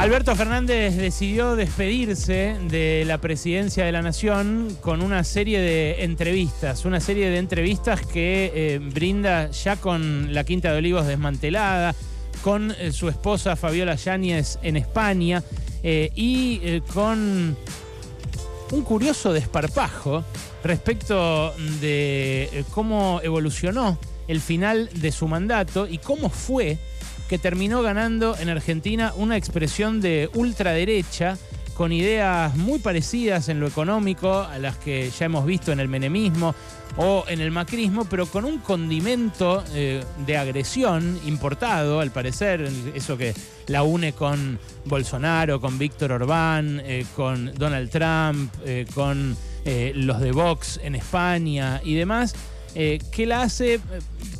Alberto Fernández decidió despedirse de la presidencia de la Nación con una serie de entrevistas, una serie de entrevistas que eh, brinda ya con la Quinta de Olivos desmantelada, con eh, su esposa Fabiola Yáñez en España eh, y con un curioso desparpajo respecto de cómo evolucionó el final de su mandato y cómo fue que terminó ganando en Argentina una expresión de ultraderecha con ideas muy parecidas en lo económico a las que ya hemos visto en el menemismo o en el macrismo, pero con un condimento eh, de agresión importado, al parecer, eso que la une con Bolsonaro, con Víctor Orbán, eh, con Donald Trump, eh, con los de Vox en España y demás, que la hace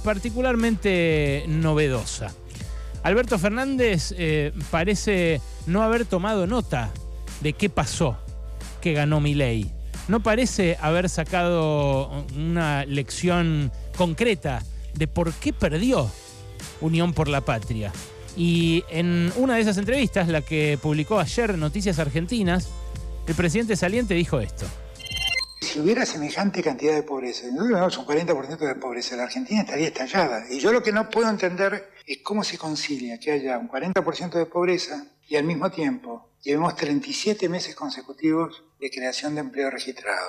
particularmente novedosa. Alberto Fernández eh, parece no haber tomado nota de qué pasó que ganó Milei. No parece haber sacado una lección concreta de por qué perdió Unión por la Patria. Y en una de esas entrevistas, la que publicó ayer Noticias Argentinas, el presidente saliente dijo esto. Si hubiera semejante cantidad de pobreza, nosotros un 40% de pobreza, la Argentina estaría estallada. Y yo lo que no puedo entender es cómo se concilia que haya un 40% de pobreza y al mismo tiempo llevemos 37 meses consecutivos de creación de empleo registrado.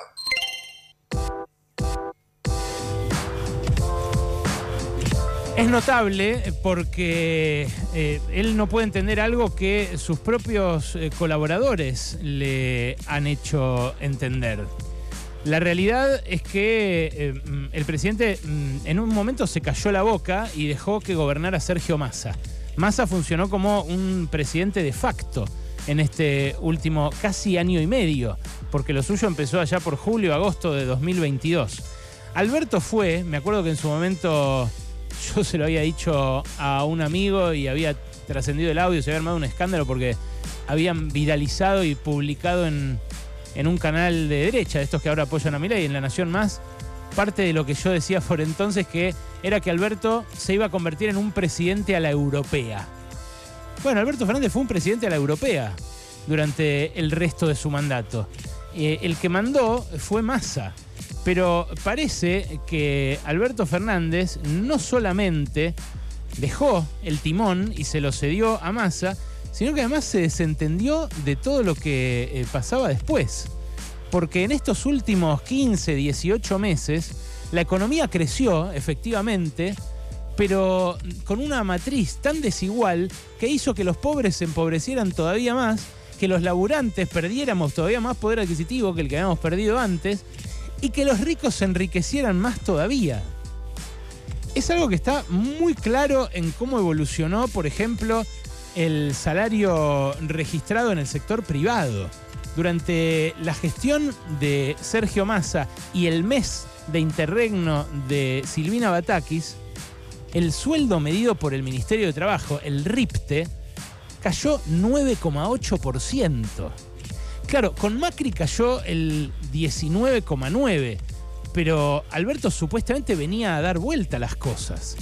Es notable porque eh, él no puede entender algo que sus propios eh, colaboradores le han hecho entender. La realidad es que eh, mm, el presidente mm, en un momento se cayó la boca y dejó que gobernara Sergio Massa. Massa funcionó como un presidente de facto en este último casi año y medio, porque lo suyo empezó allá por julio, agosto de 2022. Alberto fue, me acuerdo que en su momento yo se lo había dicho a un amigo y había trascendido el audio, se había armado un escándalo porque habían viralizado y publicado en, en un canal de derecha, de estos que ahora apoyan a y en La Nación Más, parte de lo que yo decía por entonces que era que Alberto se iba a convertir en un presidente a la europea. Bueno, Alberto Fernández fue un presidente a la europea durante el resto de su mandato. Eh, el que mandó fue Massa. Pero parece que Alberto Fernández no solamente dejó el timón y se lo cedió a Massa, sino que además se desentendió de todo lo que eh, pasaba después. Porque en estos últimos 15, 18 meses, la economía creció, efectivamente, pero con una matriz tan desigual que hizo que los pobres se empobrecieran todavía más, que los laburantes perdiéramos todavía más poder adquisitivo que el que habíamos perdido antes, y que los ricos se enriquecieran más todavía. Es algo que está muy claro en cómo evolucionó, por ejemplo, el salario registrado en el sector privado. Durante la gestión de Sergio Massa y el mes de interregno de Silvina Batakis, el sueldo medido por el Ministerio de Trabajo, el RIPTE, cayó 9,8%. Claro, con Macri cayó el 19,9%, pero Alberto supuestamente venía a dar vuelta las cosas.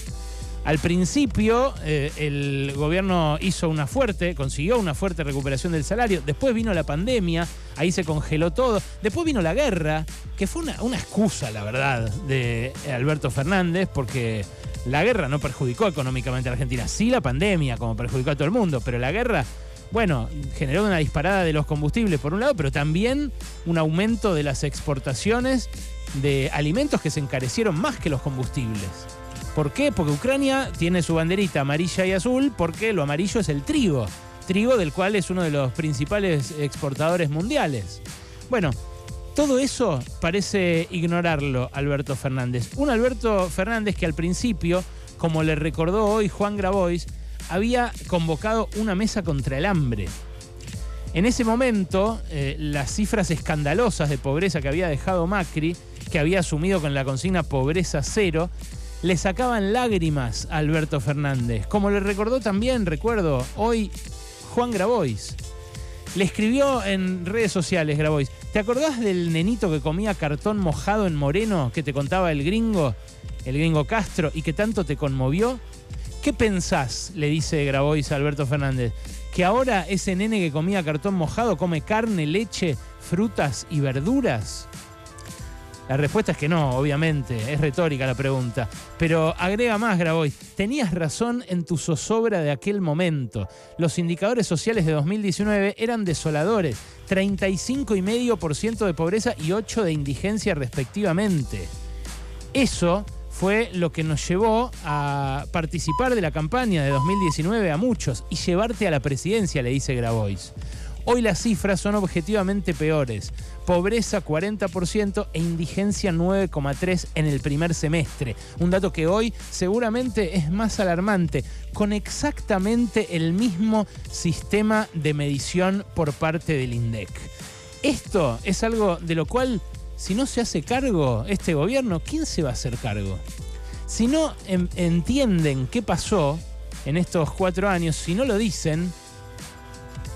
Al principio eh, el gobierno hizo una fuerte, consiguió una fuerte recuperación del salario, después vino la pandemia, ahí se congeló todo, después vino la guerra, que fue una, una excusa, la verdad, de Alberto Fernández, porque la guerra no perjudicó económicamente a Argentina, sí la pandemia, como perjudicó a todo el mundo, pero la guerra bueno, generó una disparada de los combustibles por un lado, pero también un aumento de las exportaciones de alimentos que se encarecieron más que los combustibles. ¿Por qué? Porque Ucrania tiene su banderita amarilla y azul porque lo amarillo es el trigo, trigo del cual es uno de los principales exportadores mundiales. Bueno, todo eso parece ignorarlo Alberto Fernández. Un Alberto Fernández que al principio, como le recordó hoy Juan Grabois, había convocado una mesa contra el hambre. En ese momento, eh, las cifras escandalosas de pobreza que había dejado Macri, que había asumido con la consigna pobreza cero, le sacaban lágrimas a Alberto Fernández, como le recordó también, recuerdo, hoy Juan Grabois. Le escribió en redes sociales Grabois, ¿te acordás del nenito que comía cartón mojado en Moreno que te contaba el gringo, el gringo Castro, y que tanto te conmovió? ¿Qué pensás? Le dice Grabois a Alberto Fernández. ¿Que ahora ese nene que comía cartón mojado come carne, leche, frutas y verduras? La respuesta es que no, obviamente, es retórica la pregunta. Pero agrega más, Grabois, tenías razón en tu zozobra de aquel momento. Los indicadores sociales de 2019 eran desoladores, 35,5% de pobreza y 8% de indigencia respectivamente. Eso fue lo que nos llevó a participar de la campaña de 2019 a muchos y llevarte a la presidencia, le dice Grabois. Hoy las cifras son objetivamente peores. Pobreza 40% e indigencia 9,3% en el primer semestre. Un dato que hoy seguramente es más alarmante, con exactamente el mismo sistema de medición por parte del INDEC. Esto es algo de lo cual, si no se hace cargo este gobierno, ¿quién se va a hacer cargo? Si no entienden qué pasó en estos cuatro años, si no lo dicen,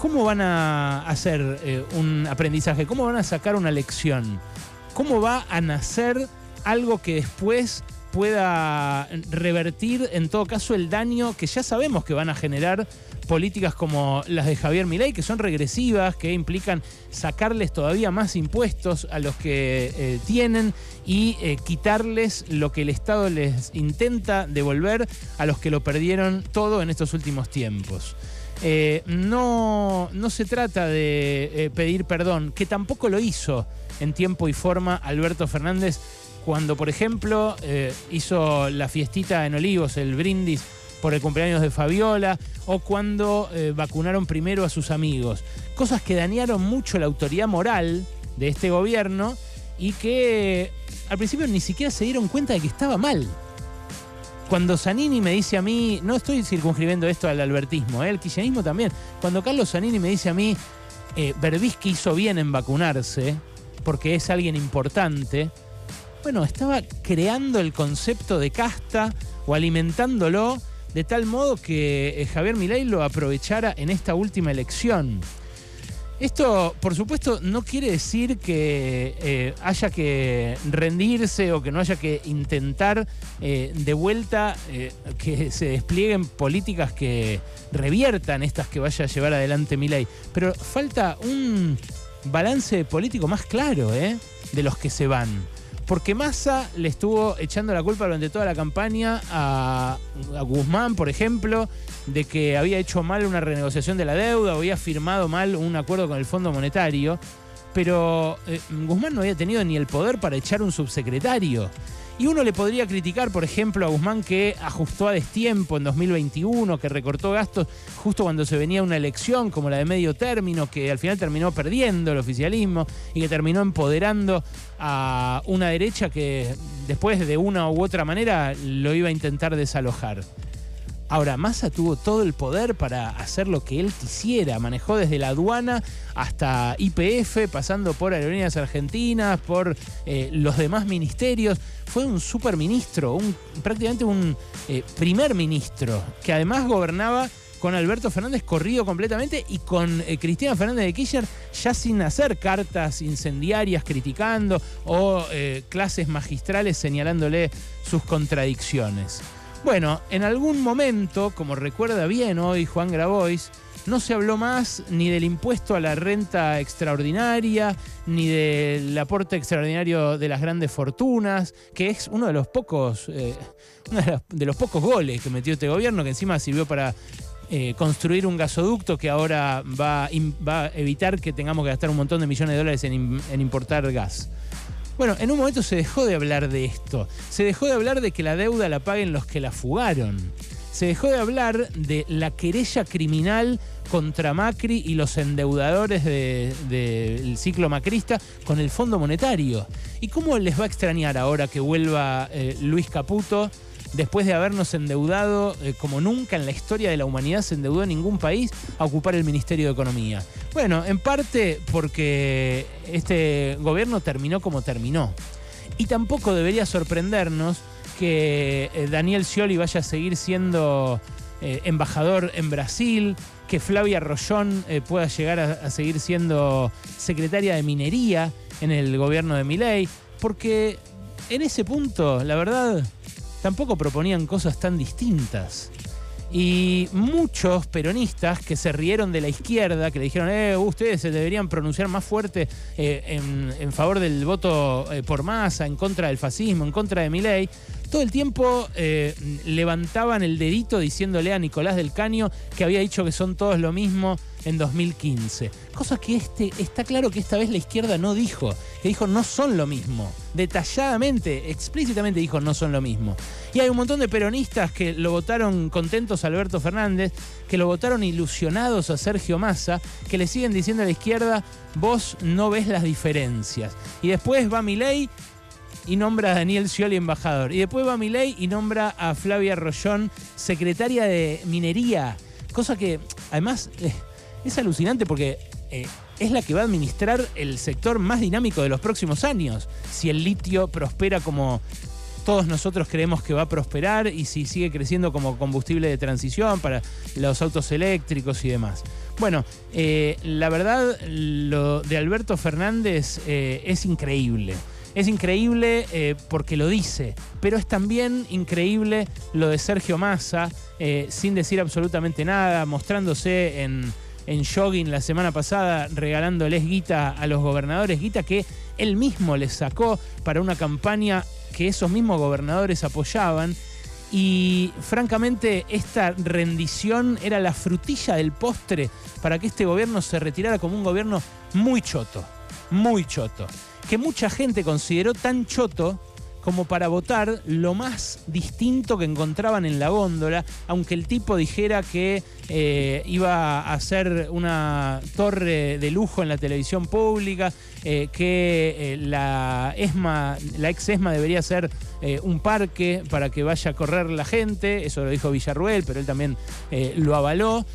¿cómo van a hacer eh, un aprendizaje? ¿Cómo van a sacar una lección? ¿Cómo va a nacer algo que después pueda revertir en todo caso el daño que ya sabemos que van a generar políticas como las de Javier Milei, que son regresivas, que implican sacarles todavía más impuestos a los que eh, tienen y eh, quitarles lo que el Estado les intenta devolver a los que lo perdieron todo en estos últimos tiempos. Eh, no, no se trata de eh, pedir perdón, que tampoco lo hizo en tiempo y forma Alberto Fernández cuando, por ejemplo, eh, hizo la fiestita en Olivos, el brindis por el cumpleaños de Fabiola, o cuando vacunaron primero a sus amigos. Cosas que dañaron mucho la autoridad moral de este gobierno y que al principio ni siquiera se dieron cuenta de que estaba mal cuando Zanini me dice a mí, no estoy circunscribiendo esto al albertismo, ¿eh? el kirchnerismo también, cuando Carlos Zanini me dice a mí, eh, Berbisky hizo bien en vacunarse, porque es alguien importante, bueno, estaba creando el concepto de casta o alimentándolo de tal modo que eh, Javier Milei lo aprovechara en esta última elección. Esto, por supuesto, no quiere decir que eh, haya que rendirse o que no haya que intentar eh, de vuelta eh, que se desplieguen políticas que reviertan estas que vaya a llevar adelante Milei. Pero falta un balance político más claro de los que se van. Porque Massa le estuvo echando la culpa durante toda la campaña a, Guzmán, por ejemplo, de que había hecho mal una renegociación de la deuda o había firmado mal un acuerdo con el Fondo Monetario. Pero eh, Guzmán no había tenido ni el poder para echar un subsecretario. Y uno le podría criticar, por ejemplo, a Guzmán que ajustó a destiempo en 2021, que recortó gastos justo cuando se venía una elección como la de medio término, que al final terminó perdiendo el oficialismo y que terminó empoderando a una derecha que después de una u otra manera lo iba a intentar desalojar. Ahora, Massa tuvo todo el poder para hacer lo que él quisiera. Manejó desde la aduana hasta IPF, pasando por Aerolíneas Argentinas, por eh, los demás ministerios. Fue un superministro, un, prácticamente un eh, primer ministro, que además gobernaba con Alberto Fernández corrido completamente y con eh, Cristina Fernández de Kirchner ya sin hacer cartas incendiarias criticando o clases magistrales señalándole sus contradicciones. Bueno, en algún momento, como recuerda bien hoy Juan Grabois, no se habló más ni del impuesto a la renta extraordinaria, ni del aporte extraordinario de las grandes fortunas, que es uno de los pocos, eh, de los pocos goles que metió este gobierno, que encima sirvió para eh, construir un gasoducto que ahora va, a evitar que tengamos que gastar un montón de millones de dólares en importar gas. Bueno, en un momento se dejó de hablar de esto. Se dejó de hablar de que la deuda la paguen los que la fugaron. Se dejó de hablar de la querella criminal contra Macri y los endeudadores del ciclo macrista con el Fondo Monetario. ¿Y cómo les va a extrañar ahora que vuelva eh, Luis Caputo? Después de habernos endeudado eh, como nunca en la historia de la humanidad se endeudó ningún país a ocupar el Ministerio de Economía. Bueno, en parte porque este gobierno terminó como terminó. Y tampoco debería sorprendernos que eh, Daniel Scioli vaya a seguir siendo eh, embajador en Brasil, que Flavia Rollón pueda llegar a, a, seguir siendo secretaria de minería en el gobierno de Milei, porque en ese punto, la verdad, tampoco proponían cosas tan distintas. Y muchos peronistas que se rieron de la izquierda, que le dijeron, eh, ustedes se deberían pronunciar más fuerte eh, en, favor del voto eh, por masa, en contra del fascismo, en contra de mi ley, todo el tiempo eh, levantaban el dedito diciéndole a Nicolás del Caño que había dicho que son todos lo mismo en 2015. Cosa que este, está claro que esta vez la izquierda no dijo, que dijo no son lo mismo. Detalladamente, explícitamente dijo no son lo mismo. Y hay un montón de peronistas que lo votaron contentos a Alberto Fernández, que lo votaron ilusionados a Sergio Massa, que le siguen diciendo a la izquierda, vos no ves las diferencias. Y después va Milei y nombra a Daniel Scioli embajador. Y después va Milei y nombra a Flavia Rollón secretaria de minería. Cosa que además eh, es alucinante porque eh, es la que va a administrar el sector más dinámico de los próximos años. Si el litio prospera como todos nosotros creemos que va a prosperar y si sigue creciendo como combustible de transición para los autos eléctricos y demás. Bueno, eh, la verdad, lo de Alberto Fernández es increíble. Es increíble eh, porque lo dice, pero es también increíble lo de Sergio Massa, eh, sin decir absolutamente nada, mostrándose en, en jogging la semana pasada, regalándoles guita a los gobernadores, guita que él mismo les sacó para una campaña que esos mismos gobernadores apoyaban. Y francamente esta rendición era la frutilla del postre para que este gobierno se retirara como un gobierno muy choto, muy choto que mucha gente consideró tan choto como para votar lo más distinto que encontraban en la góndola, aunque el tipo dijera que eh, iba a hacer una torre de lujo en la televisión pública, eh, que eh, la ESMA, la ex ESMA debería ser un parque para que vaya a correr la gente, eso lo dijo Villarruel, pero él también lo avaló,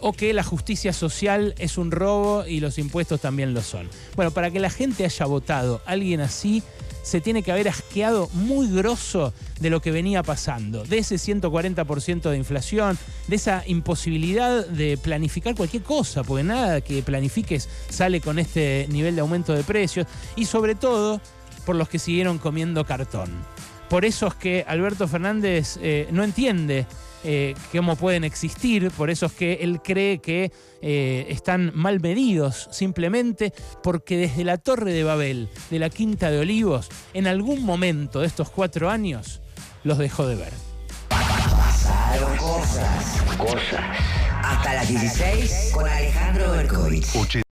o que la justicia social es un robo y los impuestos también lo son. Bueno, para que la gente haya votado alguien así, se tiene que haber asqueado muy grosso de lo que venía pasando, de ese 140% de inflación, de esa imposibilidad de planificar cualquier cosa, porque nada que planifiques sale con este nivel de aumento de precios, y sobre todo por los que siguieron comiendo cartón. Por eso es que Alberto Fernández eh, no entiende eh, cómo pueden existir, por eso es que él cree que eh, están mal medidos, simplemente porque desde la Torre de Babel, de la Quinta de Olivos, en algún momento de estos cuatro años, los dejó de ver. Pasaron cosas, cosas. Hasta las 16 con Alejandro Berkovich.